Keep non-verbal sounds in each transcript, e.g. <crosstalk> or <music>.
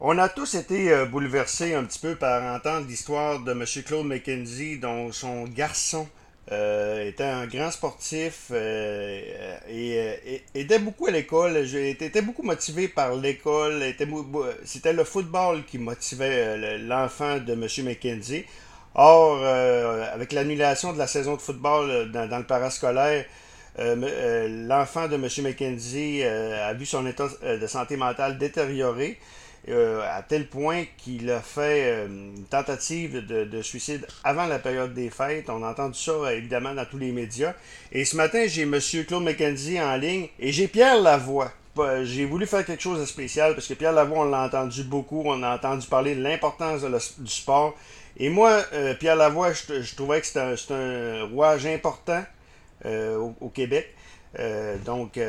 On a tous été euh, bouleversés un petit peu par entendre l'histoire de M. Claude McKenzie, dont son garçon euh, était un grand sportif euh, et, aidait beaucoup à l'école. Était beaucoup motivé par l'école. C'était le football qui motivait l'enfant de M. McKenzie. Or, avec l'annulation de la saison de football dans, dans le parascolaire, l'enfant de M. McKenzie a vu son état de santé mentale détérioré. Euh, à tel point qu'il a fait euh, une tentative de, suicide avant la période des fêtes. On a entendu ça euh, évidemment dans tous les médias. Et ce matin, j'ai M. Claude McKenzie en ligne et j'ai Pierre Lavoie. J'ai voulu faire quelque chose de spécial parce que Pierre Lavoie, on l'a entendu beaucoup. On a entendu parler de l'importance du sport. Et moi, Pierre Lavoie, je, trouvais que c'était un, rouage important au, Québec. donc,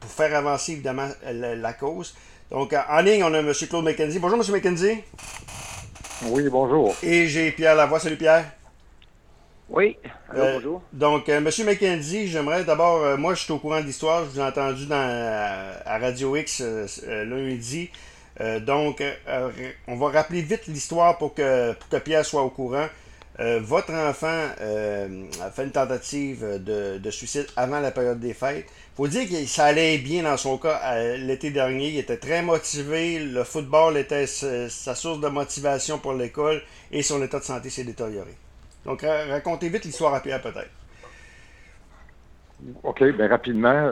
pour faire avancer évidemment la cause. Donc, en ligne, on a M. Claude McKenzie. Bonjour, M. McKenzie. Oui, bonjour. Et j'ai Pierre Lavoie. Salut, Pierre. Oui, euh, bonjour. Donc, euh, M. McKenzie, j'aimerais d'abord, euh, moi, je suis au courant de l'histoire. Je vous ai entendu dans, à Radio X lundi. donc, on va rappeler vite l'histoire pour que, pour que Pierre soit au courant. Votre enfant a fait une tentative de, suicide avant la période des fêtes faut dire que ça allait bien dans son cas euh, l'été dernier. Il était très motivé. Le football était sa source de motivation pour l'école et son état de santé s'est détérioré. Donc, racontez vite l'histoire à Pierre, peut-être. OK, bien rapidement,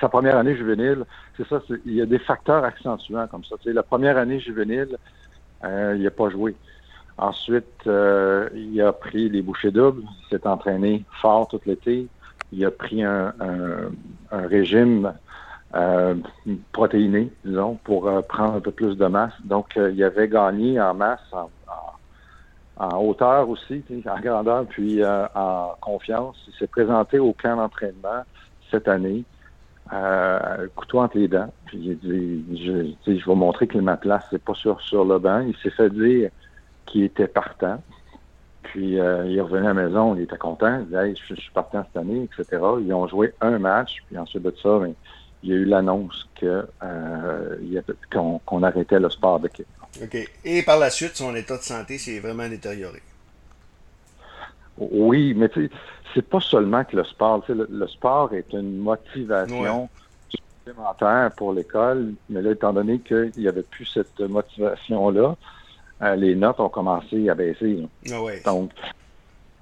sa première année juvénile, c'est ça, il y a des facteurs accentuants comme ça. la première année juvénile, euh, il n'a pas joué. Ensuite, euh, il a pris les bouchées doubles, il s'est entraîné fort tout l'été, il a pris un, régime euh, protéiné, disons, pour euh, prendre un peu plus de masse. Donc, euh, il avait gagné en masse, en, hauteur aussi, en grandeur, puis en confiance. Il s'est présenté au camp d'entraînement cette année, couteau entre les dents. Puis il dit, je, je vais montrer que ma place, c'est pas sur, sur le banc. Il s'est fait dire qu'il était partant. Puis euh, il est revenu à la maison, il était content. Il dit je, suis partant cette année, etc. Ils ont joué un match, puis ensuite de ça, ben, il y a eu l'annonce que euh, qu'on arrêtait le sport d'équipe. OK. Et par la suite, son état de santé s'est vraiment détérioré. Oui, mais tu sais, c'est pas seulement que le sport. Le, le, sport est une motivation supplémentaire pour l'école, mais là, étant donné qu'il n'y avait plus cette motivation-là, euh, les notes ont commencé à baisser. Ah Donc,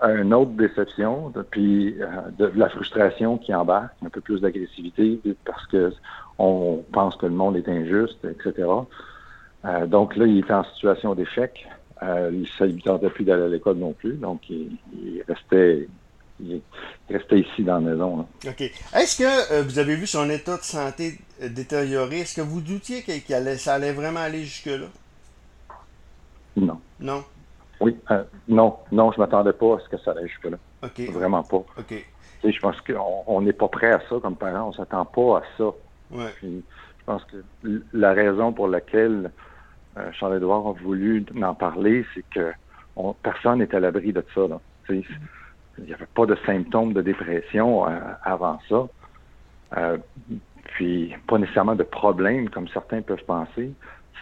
une autre déception, puis euh, de, la frustration qui embarque, un peu plus d'agressivité parce que on pense que le monde est injuste, etc. Euh, donc là, il était en situation d'échec. Ça ne lui tentait plus d'aller à l'école non plus, donc il, restait il restait ici dans la maison. OK. Est-ce que vous avez vu son état de santé détérioré? Est-ce que vous doutiez que allait, ça allait vraiment aller jusque-là? Non. Non? Oui, euh, non, non, je m'attendais pas à ce que ça allait jusque-là. Vraiment pas. OK. je pense qu'on n'est pas prêt à ça comme parents, on s'attend pas à ça. Ouais. je pense que la raison pour laquelle euh, Charles-Édouard a voulu en parler, c'est que personne n'est à l'abri de ça. Il n'y avait pas de symptômes de dépression euh, avant ça. Puis pas nécessairement de problèmes comme certains peuvent penser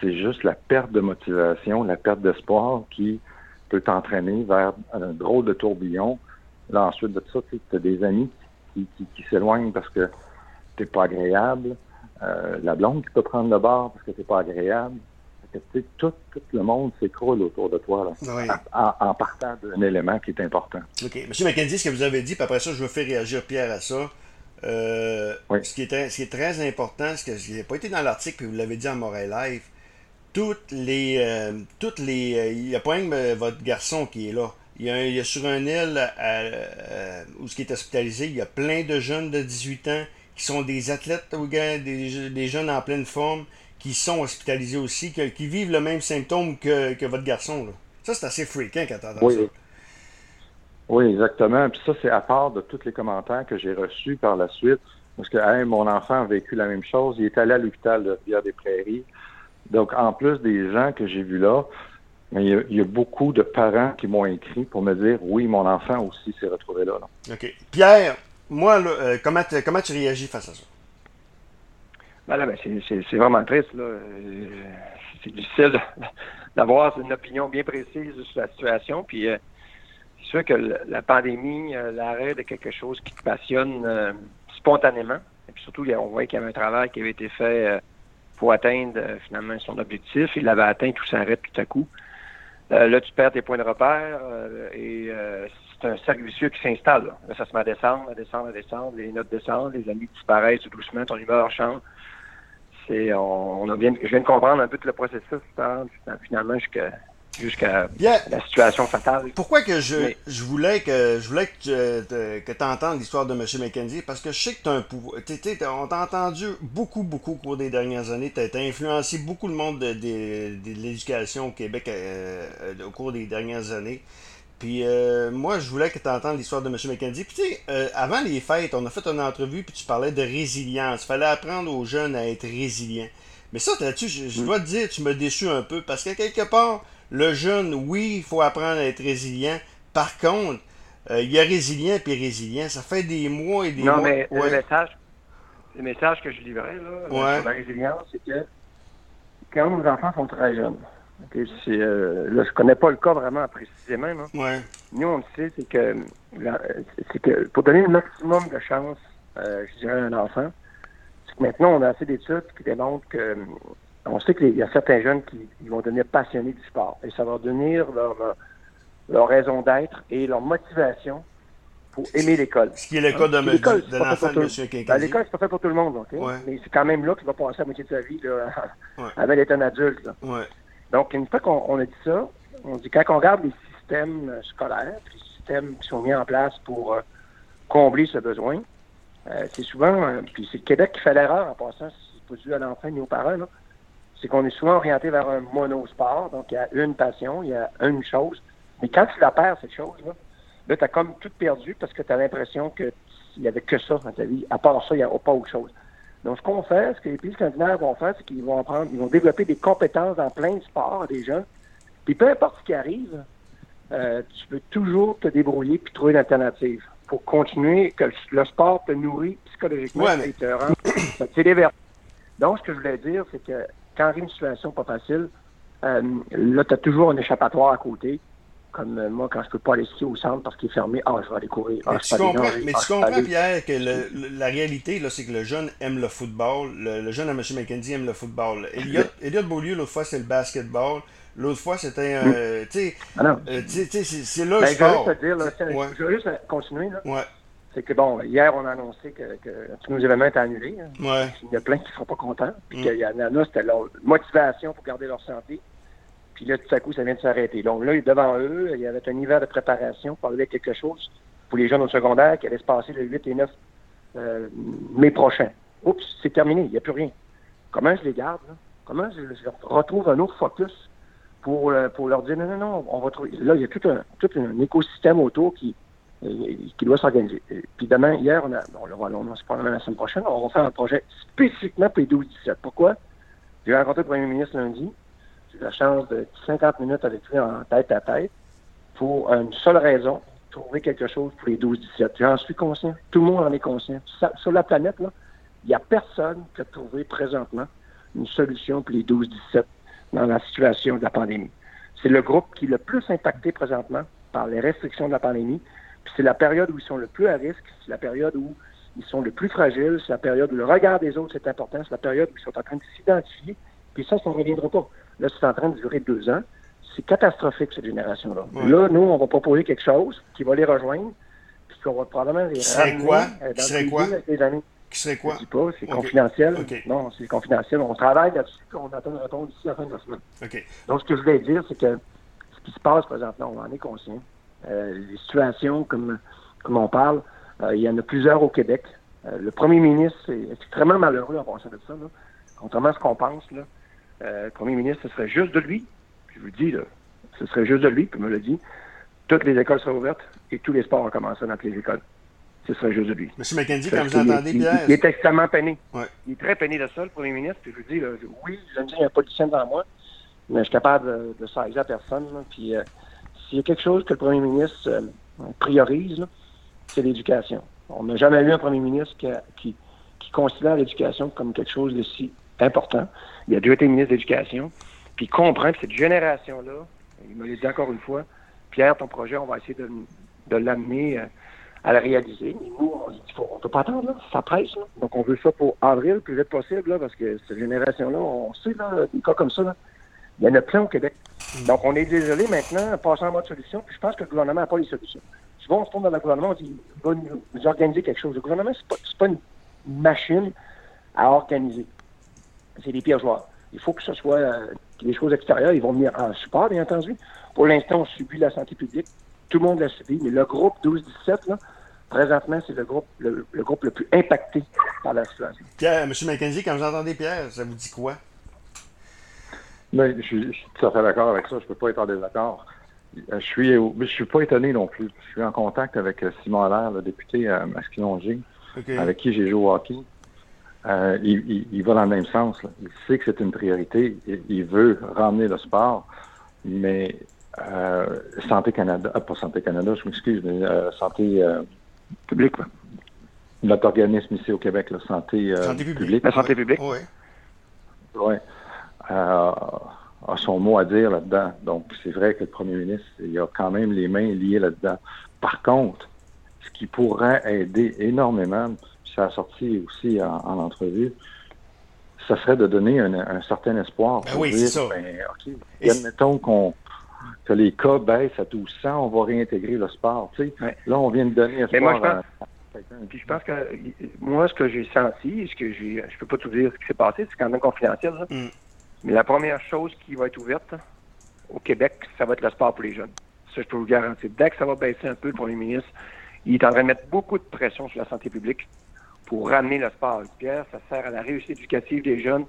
c'est juste la perte de motivation, la perte d'espoir qui peut t'entraîner vers un drôle de tourbillon. Là, ensuite de ça, tu as des amis qui, s'éloignent parce que t'es pas agréable. Euh, la blonde qui peut prendre le bar parce que t'es pas agréable. tout, tout le monde s'écroule autour de toi en, partant d'un élément qui est important. OK. Monsieur McKenzie, ce que vous avez dit, puis après ça, je veux faire réagir Pierre à ça. Euh, ce, qui est, ce, qui est, très important, ce qui n'a pas été dans l'article, puis vous l'avez dit en Moray Live, toutes les. Euh, toutes les euh, il n'y a pas même votre garçon qui est là. Il y a, il y a sur un île où ce qui est hospitalisé, il y a plein de jeunes de 18 ans qui sont des athlètes, des, des jeunes en pleine forme, qui sont hospitalisés aussi, qui vivent le même symptôme que, que votre garçon. Là. Ça, c'est assez fréquent quand t'entends oui. ça. Oui, exactement. Puis ça, c'est à part de tous les commentaires que j'ai reçus par la suite. Parce que mon enfant a vécu la même chose. Il est allé à l'hôpital de Pierre des Prairies. Donc, en plus des gens que j'ai vus là, il y, a, beaucoup de parents qui m'ont écrit pour me dire oui, mon enfant aussi s'est retrouvé là, OK. Pierre, moi, euh, comment, comment tu réagis face à ça? Ben là, ben, c'est vraiment triste. Là. Euh, c'est difficile d'avoir une opinion bien précise sur la situation. Puis c'est sûr que la pandémie, l'arrêt de quelque chose qui te passionne spontanément, et puis surtout, on voit qu'il y avait un travail qui avait été fait pour atteindre finalement son objectif. Il l'avait atteint, tout s'arrête tout à coup. là, tu perds tes points de repère et c'est un cercle vicieux qui s'installe. Là. ça se met à descendre, à descendre, à descendre, les notes descendent, les amis disparaissent tout doucement, ton humeur change. C'est, on, je viens de comprendre un peu tout le processus, finalement, jusqu'à jusqu'à la situation fatale. Pourquoi que je, je voulais que je voulais que, que tu entendes l'histoire de M. McKenzie? Parce que je sais que tu as un pouvoir. On t'a entendu beaucoup, beaucoup au cours des dernières années. Tu as, influencé beaucoup le monde de, l'éducation au Québec euh, euh, au cours des dernières années. Puis euh, moi, je voulais que tu entendes l'histoire de M. McKenzie. Puis tu sais, euh, avant les fêtes, on a fait une entrevue, puis tu parlais de résilience. Il fallait apprendre aux jeunes à être résilients. Mais ça, là-dessus, je, dois te dire, tu me déçu un peu. Parce que quelque part, le jeune, oui, il faut apprendre à être résilient. Par contre, euh, il y a résilient puis résilient. Ça fait des mois et des mois. Non, mais le, message, le message que je livrais là, sur la résilience, c'est que quand nos enfants sont très jeunes, Okay, euh, là, je connais pas le cas vraiment précisément. Nous, on le sait, c'est que, c'est que pour donner le maximum de chance, euh, je dirais, à un enfant, c'est que maintenant, on a assez d'études qui démontrent que on sait qu'il y a certains jeunes qui vont devenir passionnés du sport. Et ça va devenir leur, leur raison d'être et leur motivation pour aimer l'école. Ce qui est le cas de, de, l'enfant de M. Ben, l'école, c'est pas fait pour tout le monde, OK? Mais c'est quand même là qu'il va passer la moitié de sa vie là, <laughs> avant d'être un adulte. Là. Donc, une fois qu'on a dit ça, on dit quand on regarde les systèmes euh, scolaires, les systèmes qui sont mis en place pour euh, combler ce besoin, euh, c'est souvent, puis c'est le Québec qui fait l'erreur en passant, c'est pas dû à l'enfant ni aux parents, c'est qu'on est souvent orienté vers un monosport, donc il y a une passion, il y a une chose, mais quand tu la perds, cette chose-là, là, tu as comme tout perdu parce que tu as l'impression qu'il n'y avait que ça dans ta vie. À part ça, il n'y a pas autre chose. Donc, ce qu'on fait, ce que les pays scandinaves vont faire, c'est qu'ils vont apprendre, ils vont développer des compétences dans plein de sports des gens. Puis peu importe ce qui arrive, euh, tu peux toujours te débrouiller puis trouver une alternative pour continuer que le sport te nourrit psychologiquement et te rend, <clears throat> ça Donc, ce que je voulais dire, c'est que quand arrive une situation pas facile, euh, là, tu as toujours un échappatoire à côté comme euh, moi, quand je peux pas aller skier au centre parce qu'il est fermé, ah, je vais aller courir. mais ah, tu comprends, mais tu comprends Pierre, que la réalité, là, c'est que le jeune aime le football. Le, jeune à M. McKenzie aime le football. Elliot, Elliot Beaulieu, l'autre fois, c'est le basketball. L'autre fois, c'était un. Mm. tu sais, ah euh, c'est là ben, je sport. Je veux juste te dire, là, je veux juste continuer. Là. Ouais. C'est que, bon, hier, on a annoncé que, que tous nos événements étaient annulés. Hein. Ouais. Il y a plein qui ne seront pas contents. Puis mm. qu'il y en a, c'était leur motivation pour garder leur santé. Puis là, tout à coup, ça vient de s'arrêter. Donc là, devant eux, il y avait un hiver de préparation pour arriver à quelque chose pour les jeunes au secondaire qui allait se passer le 8 et 9 euh, mai prochain. Oups, c'est terminé, il n'y a plus rien. Comment je les garde? Comment je, retrouve un autre focus pour, euh, pour leur dire non, non, non, on va trouver. Là, il y a tout un, tout un écosystème autour qui, euh, qui doit s'organiser. Puis demain, hier, on a, bon, là, on va se prendre la semaine prochaine, on va faire un projet spécifiquement pour les 12-17. Pourquoi? J'ai rencontré le premier ministre lundi la chance de 50 minutes avec lui en tête à tête pour une seule raison, trouver quelque chose pour les 12-17. J'en suis conscient. Tout le monde en est conscient. Sur la planète, il n'y a personne qui a trouvé présentement une solution pour les 12-17 dans la situation de la pandémie. C'est le groupe qui est le plus impacté présentement par les restrictions de la pandémie. Puis c'est la période où ils sont le plus à risque, c'est la période où ils sont le plus fragiles, c'est la période où le regard des autres c'est important, c'est la période où ils sont en train de s'identifier. Puis ça, ça ne reviendra pas. Là, c'est en train de durer deux ans. C'est catastrophique, cette génération-là. Là, nous, on va proposer quelque chose qui va les rejoindre, puis qu'on va probablement les ramener quoi? Euh, dans serait quoi? les années. Qui serait quoi? Je dis pas, c'est confidentiel. Non, c'est confidentiel. On travaille là-dessus, on attend une réponse d'ici la fin de la semaine. Donc, ce que je voulais dire, c'est que ce qui se passe présentement, on en est conscient. Euh, les situations, comme, comme on parle, euh, il y en a plusieurs au Québec. le premier ministre est extrêmement malheureux en pensant de ça. Là. Contrairement à ce qu'on pense, là, euh, le premier ministre, ce serait juste de lui. Je vous dis, là, ce serait juste de lui, comme me l'a dit. Toutes les écoles seraient ouvertes et tous les sports recommenceraient dans toutes les écoles. Ce serait juste de lui. M. McKenzie, comme vous entendez, Pierre. Il, est extrêmement peiné. Il est très peiné de ça, le premier ministre. Puis je vous dis, là, oui, je me dis, il n'y a de scène devant moi, mais je suis capable de, de saisir à personne. Puis euh, s'il y a quelque chose que le premier ministre euh, priorise, c'est l'éducation. On n'a jamais eu un premier ministre qui, considère l'éducation comme quelque chose de si important. Il a déjà été ministre de l'Éducation. puis comprendre cette génération-là, il me l'a dit encore une fois, Pierre, ton projet, on va essayer de, l'amener euh, à la réaliser. Mais nous, on ne peut pas attendre, ça presse. Donc, on veut ça pour avril, le plus vite possible, parce que cette génération-là, on sait, là, des cas comme ça, il y en a plein au Québec. Donc, on est désolé maintenant, passer en mode solution, puis je pense que le gouvernement n'a pas les solutions. Souvent, on se tourne dans le gouvernement, on dit, va nous organiser quelque chose. Le gouvernement, c'est pas, pas une machine à organiser. C'est des pires. Il faut que ce soit euh, des choses extérieures. Ils vont venir en support, bien entendu. Pour l'instant, on subit la santé publique. Tout le monde l'a subi. Mais le groupe 12-17, là, présentement, c'est le groupe, le, groupe le plus impacté par la situation. Pierre, M. McKenzie, quand vous entendez Pierre, ça vous dit quoi? Ben, je, suis, tout à fait d'accord avec ça. Je ne peux pas être en désaccord. Euh, je suis, je suis pas étonné non plus. Je suis en contact avec euh, Simon Allaire, le député à Masquinongé, avec qui j'ai joué au hockey. Euh, il, va dans le même sens. Il sait que c'est une priorité. Il, veut ramener le sport, mais Santé Canada, pas Santé Canada, je m'excuse, mais Santé publique. Notre organisme ici au Québec, la Santé, publique. La santé publique. Oui. Oui a son mot à dire là-dedans. Donc, c'est vrai que le premier ministre, il a quand même les mains liées là-dedans. Par contre, ce qui pourrait aider énormément, ça a sorti aussi en, entrevue, ça serait de donner un, certain espoir. Ben oui, c'est ça. Ben, admettons qu'on que les cas baissent à 1200, on va réintégrer le sport. Tu sais. Là, on vient de donner espoir moi, je pense, à Puis je pense que moi, ce que j'ai senti, ce que j'ai, je peux pas tout dire ce qui s'est passé, c'est quand même confidentiel. Mm. Mais la première chose qui va être ouverte au Québec, ça va être le sport pour les jeunes. Ça, je peux vous garantir. Dès que ça va baisser un peu, le premier ministre, il est en train de mettre beaucoup de pression sur la santé publique pour ramener le sport. Pierre, ça sert à la réussite éducative des jeunes.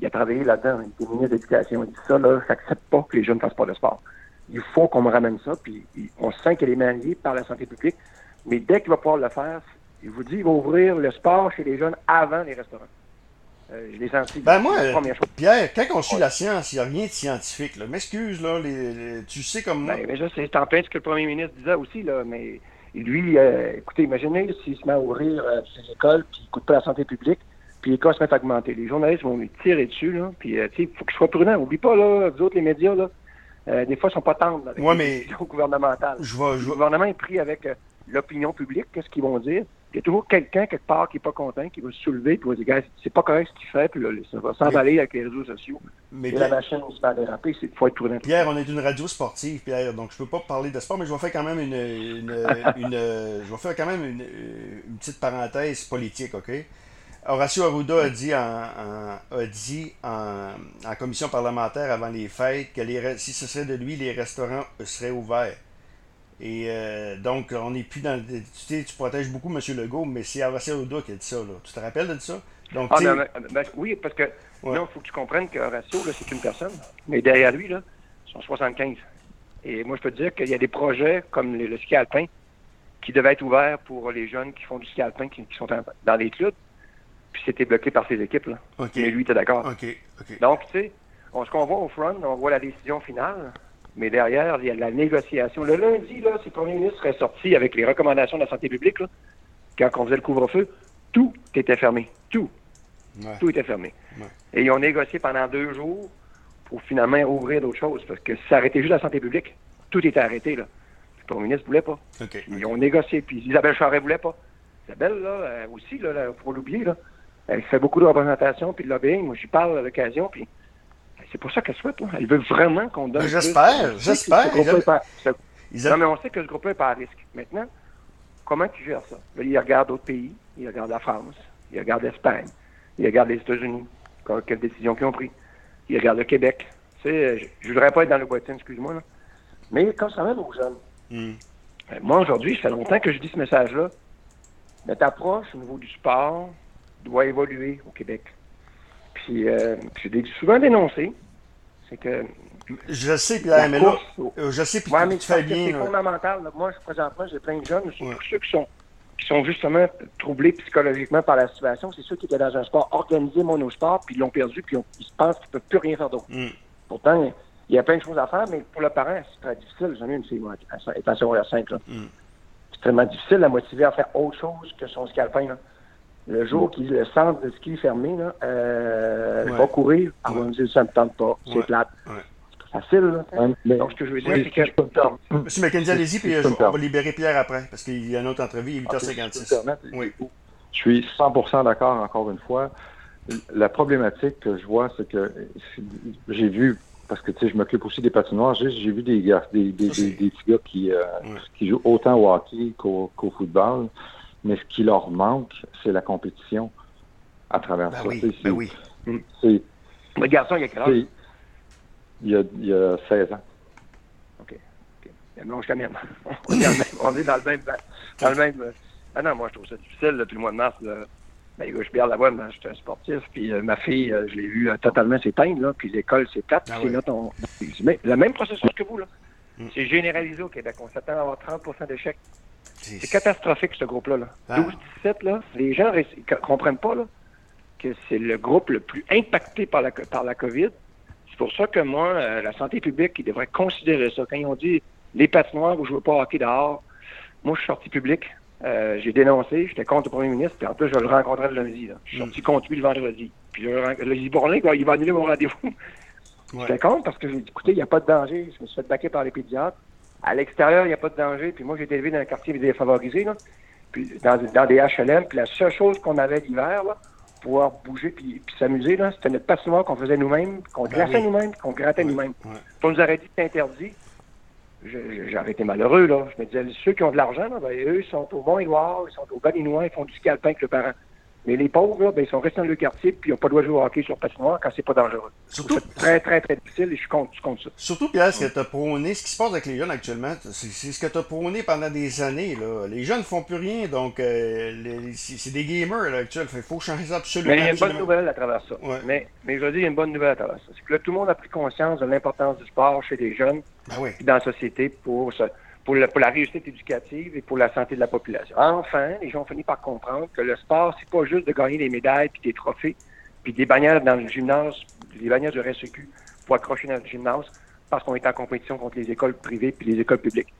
Il a travaillé là-dedans, il était ministre d'éducation. Il dit ça, là, n'accepte pas que les jeunes ne fassent pas de sport. Il faut qu'on me ramène ça, puis on sent qu'elle est maniée par la santé publique. Mais dès qu'il va pouvoir le faire, il vous dit, il va ouvrir le sport chez les jeunes avant les restaurants. Euh, je l'ai senti. Ben moi, Pierre, quand on suit la science, il n'y a rien de scientifique. M'excuse, là, tu sais comme moi. Ben, mais c'est en plein ce que le premier ministre disait aussi, là, mais lui, euh, écoutez, imaginez s'il se met à ouvrir euh, ses écoles, puis il ne coûte pas la santé publique, puis les cas se mettent à augmenter. Les journalistes vont lui tirer dessus, là, puis il faut qu'il soit prudent. Oublie pas, là, vous autres, les médias, là, des fois, ils sont pas tendres avec ouais, mais... gouvernementales. Je vois, je Le gouvernement est pris avec l'opinion publique, qu'est-ce qu'ils vont dire? Il y a toujours quelqu'un quelque part qui n'est pas content, qui va se soulever, qui va dire, c'est pas correct ce qu'il fait, puis là, ça va s'emballer avec les réseaux sociaux. Mais et la machine se va déraper, il faut être prudent. Pierre, on est une radio sportive, Pierre, donc je peux pas parler de sport, mais je vais faire quand même une, <laughs> je vais faire quand même une, petite parenthèse politique, OK? Horacio Arruda a dit en, a dit en, commission parlementaire avant les fêtes que si ce serait de lui, les restaurants seraient ouverts. Et euh, donc, on n'est plus dans. Tu sais, tu protèges beaucoup M. Legault, mais c'est Horacio Arruda qui a dit ça. Là. Tu te rappelles de ça? Donc, ah, ben, ben, oui, parce que non, il faut que tu comprennes que Horacio, c'est une personne. Mais derrière lui, là, ils sont 75. Et moi, je peux te dire qu'il y a des projets comme le, ski alpin qui devaient être ouverts pour les jeunes qui font du ski alpin, qui, sont dans les clubs. Puis c'était bloqué par ses équipes. Là. Mais lui, il était d'accord. Donc, tu sais, ce qu'on voit au front, on voit la décision finale. Mais derrière, il y a la négociation. Le lundi, là, si le premier ministre est sorti avec les recommandations de la santé publique, quand on faisait le couvre-feu, tout était fermé. Tout. Tout était fermé. Et ils ont négocié pendant deux jours pour finalement ouvrir d'autres choses. Parce que si ça arrêtait juste la santé publique, tout était arrêté. Là. Le premier ministre ne voulait pas. Ils ont négocié. Puis Isabelle Charret ne voulait pas. Isabelle, là, aussi, là, pour l'oublier, là, elle fait beaucoup de représentation puis de lobbying. Moi, j'y parle à l'occasion. Puis c'est pour ça qu'elle souhaite. Là. Elle veut vraiment qu'on donne. J'espère, j'espère. Non, mais on sait que ce groupe-là n'est pas à risque. Maintenant, comment tu gères ça? il regarde d'autres pays. Il regarde la France. Il regarde l'Espagne. Il regarde les États-Unis. Quelle décision qu'ils ont pris. Il regarde le Québec. Tu sais, je ne voudrais pas être dans le boîtier, excuse-moi. Là. Mais quand ça même aux jeunes, ben, moi, aujourd'hui, ça fait longtemps que je dis ce message-là. Notre approche au niveau du sport doit évoluer au Québec. Puis, euh, souvent dénoncé, c'est que. Je sais, Pierre, mais là, je sais, puis tu fais bien. C'est fondamental. Moi, présentement, j'ai plein de jeunes, surtout ceux qui sont, qui sont justement troublés psychologiquement par la situation. C'est ceux qui étaient dans un sport organisé, monosport, puis ils l'ont perdu, puis ils se pensent qu'ils ne peuvent plus rien faire d'autre. Mm. Pourtant, il y a plein de choses à faire, mais pour le parent, c'est très difficile. J'en ai une fille, moi, elle est à 5. Là. Mm. C'est extrêmement difficile à motiver à faire autre chose que son scalpin. Là. Le jour que le centre de ski est fermé, là, euh, ouais. va courir, on va me dire ça ne me tente pas, c'est plate. C'est facile, là. Donc, ce que je veux dire, c'est que. M. McKenzie, allez-y, puis on va libérer Pierre après, parce qu'il y a une autre entrevue, 8h56. Oui. Je suis 100% d'accord, encore une fois. La problématique que je vois, c'est que j'ai vu parce que tu sais, je m'occupe aussi des patinoires. J'ai vu des gars, des, des, des, des petits gars qui, euh, qui jouent autant au hockey qu'au football, mais ce qui leur manque, c'est la compétition à travers ben ça. Oui, ben oui. C'est, le garçon, il a quel âge? Il y a, il y a 16 ans. OK. okay. Non, <laughs> je même. on est dans le même. Dans le même ah non, moi, je trouve ça difficile depuis le mois de mars. Là. Ben, je perds la voix, je suis un sportif, puis euh, ma fille, euh, je l'ai vue euh, totalement s'éteindre, là, puis l'école, c'est plate, ah, oui. là, ton... Mais le même processus que vous, là. Mm. C'est généralisé au Québec. On s'attend à avoir 30% d'échecs. C'est catastrophique, ce groupe-là. Là. Ah. 12-17, là, les gens ne comprennent pas là, que c'est le groupe le plus impacté par la, par la COVID. C'est pour ça que moi, euh, la santé publique, ils devrait considérer ça. Quand ils ont dit les patinoires, vous ne jouez pas hockey dehors, moi, je suis sorti public. Euh, j'ai dénoncé, j'étais contre le premier ministre, puis en plus, je le rencontrais le lundi. Là. Je suis sorti contre lui le vendredi. Puis le, le dit Bourlin, il va annuler mon rendez-vous. Ouais. J'étais contre parce que j'ai dit, écoutez, il n'y a pas de danger. Je me suis fait baquer par les pédiatres. À l'extérieur, il n'y a pas de danger. Puis moi, j'ai été élevé dans un quartier défavorisé, là, puis dans, dans des HLM. Puis la seule chose qu'on avait l'hiver, là, pour pouvoir bouger puis, puis s'amuser, là, c'était notre patinoire qu'on faisait nous-mêmes, qu'on ben glaçait oui. nous-mêmes, qu'on grattait nous-mêmes. Ouais. On nous aurait dit que c'est interdit j'aurais été malheureux, là. Je me disais, ceux qui ont de l'argent, ben, eux, ils sont au Mont-Édouard, ils sont au Balinois, ils font du ski alpin avec le parent. Mais les pauvres, là, ben, ils sont restés dans le quartier, puis ils n'ont pas le droit de jouer au hockey sur patinoire quand c'est pas dangereux. Surtout, c'est très, très, très difficile, et je compte, je compte ça. Surtout, Pierre, ce que tu as prôné, ce qui se passe avec les jeunes actuellement, c'est ce que tu as prôné pendant des années, là. Les jeunes ne font plus rien, donc euh, c'est des gamers, là, actuellement. Il faut changer ça absolument. Mais il y a une bonne nouvelle à travers ça. Ouais. Mais, mais je veux dire, il y a une bonne nouvelle à travers ça. C'est que là, tout le monde a pris conscience de l'importance du sport chez les jeunes, ben oui. dans la société, pour ça pour la, pour la, réussite éducative et pour la santé de la population. Enfin, les gens ont fini par comprendre que le sport, c'est pas juste de gagner des médailles puis des trophées puis des bannières dans le gymnase, des bannières du RSEQ pour accrocher dans le gymnase parce qu'on est en compétition contre les écoles privées puis les écoles publiques.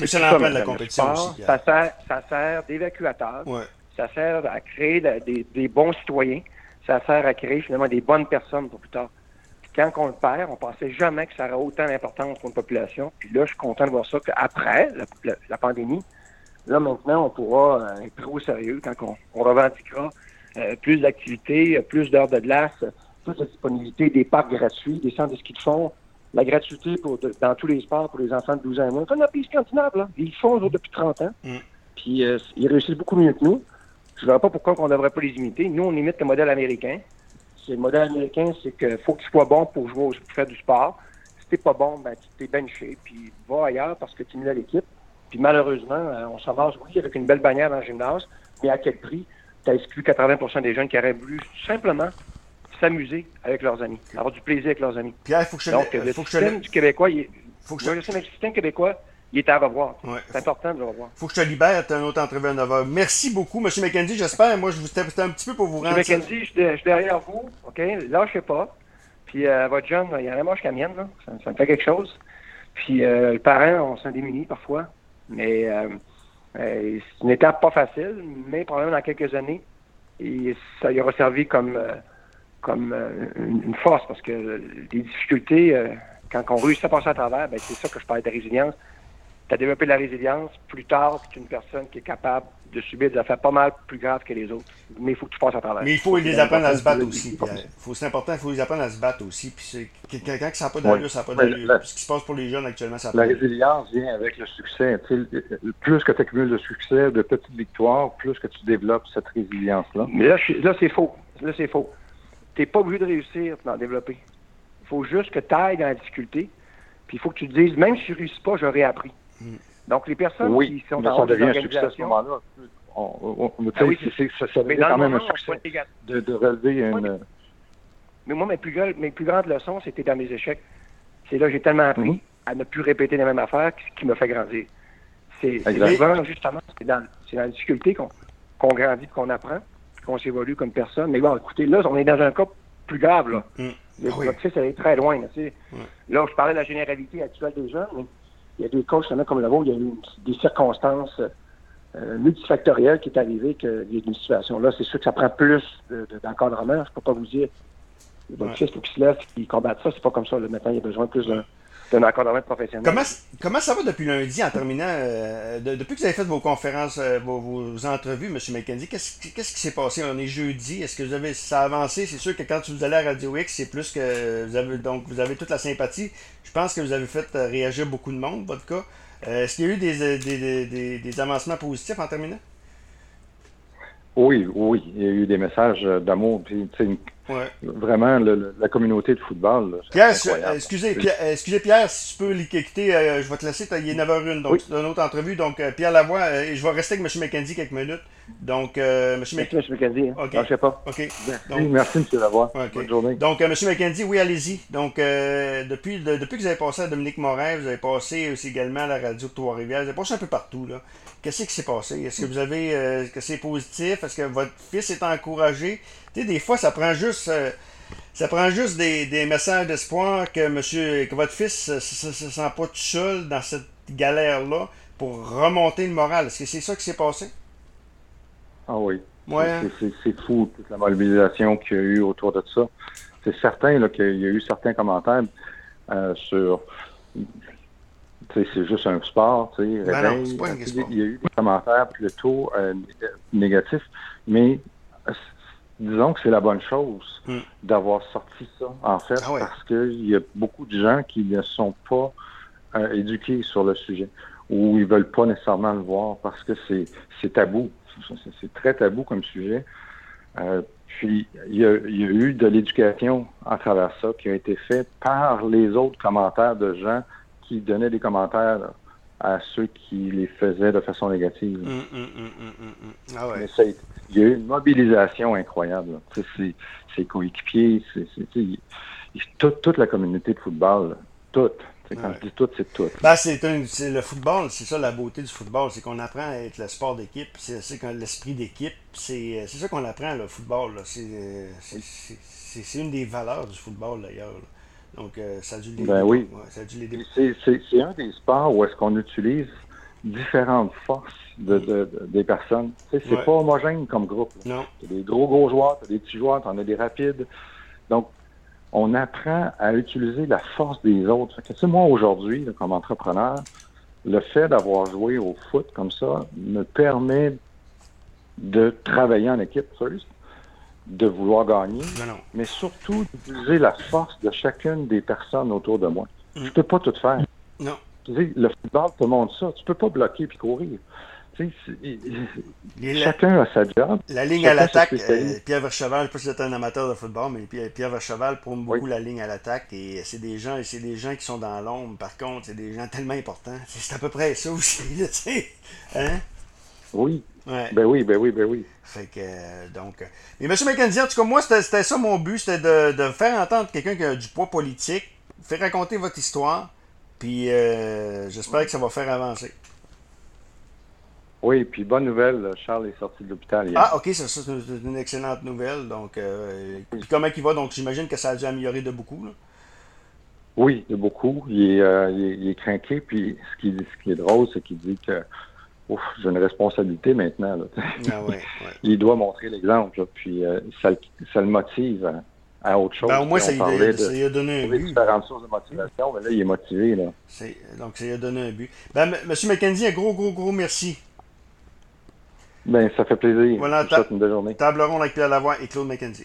Mais l'emploi de la compétition sport, aussi. Ça sert, ça sert d'évacuateur. Ouais. Ça sert à créer des, des bons citoyens. Ça sert à créer finalement des bonnes personnes pour plus tard quand on le perd, on pensait jamais que ça aurait autant d'importance pour une population. Puis là, je suis content de voir ça qu'après la, la, la, pandémie, là maintenant, on pourra euh, être trop sérieux quand on, on revendiquera euh, plus d'activités, plus d'heures de glace, plus de disponibilité, des parcs gratuits, des centres de ski de fond, la gratuité pour de, dans tous les sports pour les enfants de 12 ans et moins. Comme les pays scandinaves, là. Ils font depuis 30 ans. Mm. Puis euh, ils réussissent beaucoup mieux que nous. Je ne vois pas pourquoi on ne devrait pas les imiter. Nous, on imite le modèle américain c'est le modèle américain, c'est qu'il faut que tu sois bon pour jouer, pour faire du sport. Si t'es pas bon, ben tu t'es benché, puis va ailleurs parce que tu à l'équipe. Puis malheureusement, on s'en marche, oui, avec une belle bannière dans le gymnase, mais à quel prix? Tu as exclu 80% des jeunes qui auraient voulu simplement s'amuser avec leurs amis, avoir du plaisir avec leurs amis. Pierre, il faut que je Donc, le faut système que je... du Québécois, il est... faut que je... le système québécois, il est à revoir. Ouais. C'est important de le revoir. faut que je te libère, tu as un autre entrevue à 9h. Merci beaucoup, M. McKenzie, j'espère. Moi, je vous c'était un petit peu pour vous rendre. M. McKenzie, je suis derrière vous, OK? Lâchez pas. Puis euh, votre jeune, il y a la manche mienne, là. Ça, ça, me fait quelque chose. Puis euh, le parent, on s'en démunit parfois. Mais euh, c'est une étape pas facile, mais probablement dans quelques années, et ça y aura servi comme, euh, comme euh, une force parce que les difficultés quand on réussit à passer à travers, ben, c'est ça que je parle de résilience. Tu as développé de la résilience. Plus tard, tu es une personne qui est capable de subir des affaires pas mal plus graves que les autres. Mais il faut que tu passes à travers. Mais il faut les apprendre à se battre aussi. C'est important, il faut les apprendre à se battre aussi. Puis quelqu'un qui n'a pas d'allure, ça n'a pas d'allure. Ce qui se passe pour les jeunes actuellement, ça La résilience vient avec le succès. plus que tu accumules de succès, de petites victoires, plus que tu développes cette résilience-là. Mais là, là c'est faux. Là, c'est faux. Tu n'es pas obligé de réussir pour en développer. Il faut juste que tu ailles dans la difficulté. Puis il faut que tu te dises, même si je ne réussis pas, j'aurais appris. Mm. Donc les personnes oui, qui sont en ça devient un succès à ce moment-là. On, on, ah oui, c ça, ça devient quand même un succès de, de, relever une... Mais moi, mes plus, mes plus grandes leçons, c'était dans mes échecs. C'est là que j'ai tellement appris mm -hmm. à ne plus répéter les mêmes affaires qui me fait grandir. C'est souvent, justement, c'est dans, dans, la difficulté qu'on qu grandit, qu'on apprend, qu'on s'évolue comme personne. Mais bon, écoutez, là, on est dans un cas plus grave, là. Mm. Le ah oui. très loin. Là, je parlais de la généralité actuelle des jeunes, mais il y a des coachs comme le vôtre, il y a eu des circonstances multifactoriel qui est arrivé qu'il y ait une situation là. C'est sûr que ça prend plus d'encadrement. De, je ne peux pas vous dire. Votre fils, faut qu'il se lève, qu'il combatte ça. C'est pas comme ça. Là. Maintenant, il y a besoin plus d'un d'un encadrement professionnel. Comment, ça va depuis lundi en terminant? Euh, depuis que vous avez fait vos conférences, euh, vos, entrevues, M. McKenzie, qu'est-ce, qu'est-ce qui s'est passé? On est jeudi. Est-ce que vous avez ça a avancé? C'est sûr que quand vous allez à Radio X, c'est plus que vous avez donc vous avez toute la sympathie. Je pense que vous avez fait euh, réagir beaucoup de monde, votre cas. est-ce qu'il y a eu des, des, des, des avancements positifs en terminant? Oui, oui, il y a eu des messages d'amour. Vraiment, la communauté de football. Pierre, excusez, Pierre, excusez Pierre, si tu peux l'équiter, euh, je vais te laisser, il est 9h01, donc c'est une autre entrevue. Donc, euh, Pierre Lavoie, euh, je vais rester avec M. McKenzie quelques minutes. Donc, M. McKenzie. Hein. Je ne sais pas. OK. Merci, M. Lavoie. Bonne journée. Donc, M. McKenzie, oui, allez-y. Donc, depuis, depuis que vous avez passé à Dominique Morin, vous avez passé aussi également à la radio de Trois-Rivières, vous avez passé un peu partout. là. Qu'est-ce qui s'est passé? Est-ce que vous avez. Est-ce que c'est positif? Est-ce que votre fils est encouragé? Tu sais, des fois, ça prend juste. Euh, ça prend juste des, messages d'espoir que monsieur que votre fils ne se, sent pas tout seul dans cette galère-là pour remonter le moral. Est-ce que c'est ça qui s'est passé? Ah oui. Ouais. Hein? C'est fou, toute la mobilisation qu'il y a eu autour de ça. C'est certain qu'il y a eu certains commentaires euh, sur c'est juste un sport, tu sais. Ben il y a eu des commentaires plutôt euh, négatifs, mais disons que c'est la bonne chose hmm. d'avoir sorti ça, en fait, ah parce qu'il y a beaucoup de gens qui ne sont pas euh, éduqués sur le sujet ou ils veulent pas nécessairement le voir parce que c'est tabou. C'est très tabou comme sujet. Euh, puis, il y, a, il y, a, eu de l'éducation à travers ça qui a été fait par les autres commentaires de gens qui donnaient des commentaires à ceux qui les faisaient de façon négative. Ah ouais. il y a eu une mobilisation incroyable. Ses coéquipiers, toute, toute la communauté de football, toute. Quand je dis tout, c'est tout. Ben, c'est, le football, c'est ça la beauté du football, c'est qu'on apprend à être le sport d'équipe, c'est, l'esprit d'équipe, c'est, ça qu'on apprend le football. C'est, c'est, une des valeurs du football d'ailleurs. Donc, euh, ça a dû ben oui. C'est un des sports où est-ce qu'on utilise différentes forces de, de, des personnes. C'est pas homogène comme groupe. Non. Tu des gros, gros joueurs, tu des petits joueurs, tu en as des rapides. Donc, on apprend à utiliser la force des autres. Que, moi, aujourd'hui, comme entrepreneur, le fait d'avoir joué au foot comme ça me permet de travailler en équipe. Sérieux? De vouloir gagner, mais surtout d'utiliser la force de chacune des personnes autour de moi. Je ne peux pas tout faire. Non. le football te montre ça. Tu peux pas bloquer puis courir. chacun a sa job. La ligne à l'attaque, euh, Pierre Vercheval, je ne sais pas si êtes un amateur de football, mais Pierre, Pierre Vercheval prône beaucoup la ligne à l'attaque et c'est des gens c'est des gens qui sont dans l'ombre. Par contre, c'est des gens tellement importants. <laughs> C'est à peu près ça aussi. <laughs> Hein? Oui, ben oui, ben oui, ben oui. Fait que, euh, donc. Euh, mais M. McKenzie, en tout cas, moi, c'était ça mon but, c'était de, de, faire entendre quelqu'un qui a du poids politique, faire raconter votre histoire, puis euh, j'espère que ça va faire avancer. Oui, puis bonne nouvelle, Charles est sorti de l'hôpital hier. Ah, ok, ça, c'est une excellente nouvelle. Donc, puis comment il va? Donc, j'imagine que ça a dû améliorer de beaucoup. Là. Oui, de beaucoup. Il est, il est, craqué, puis ce qui, ce qui est drôle, c'est qu'il dit que ouf, j'ai une responsabilité maintenant. Ah ouais, <laughs> Il doit montrer l'exemple, puis euh, ça, ça, le motive à, autre chose. Ben, au moins, ça, lui a donné un but. différentes sources de motivation, mais là, il est motivé. Là. donc, ça lui a donné un but. Ben, Monsieur McKenzie, un gros, gros, gros merci. Ben, ça fait plaisir. Voilà, une belle journée. Table ronde avec Pierre Lavoie et Claude McKenzie.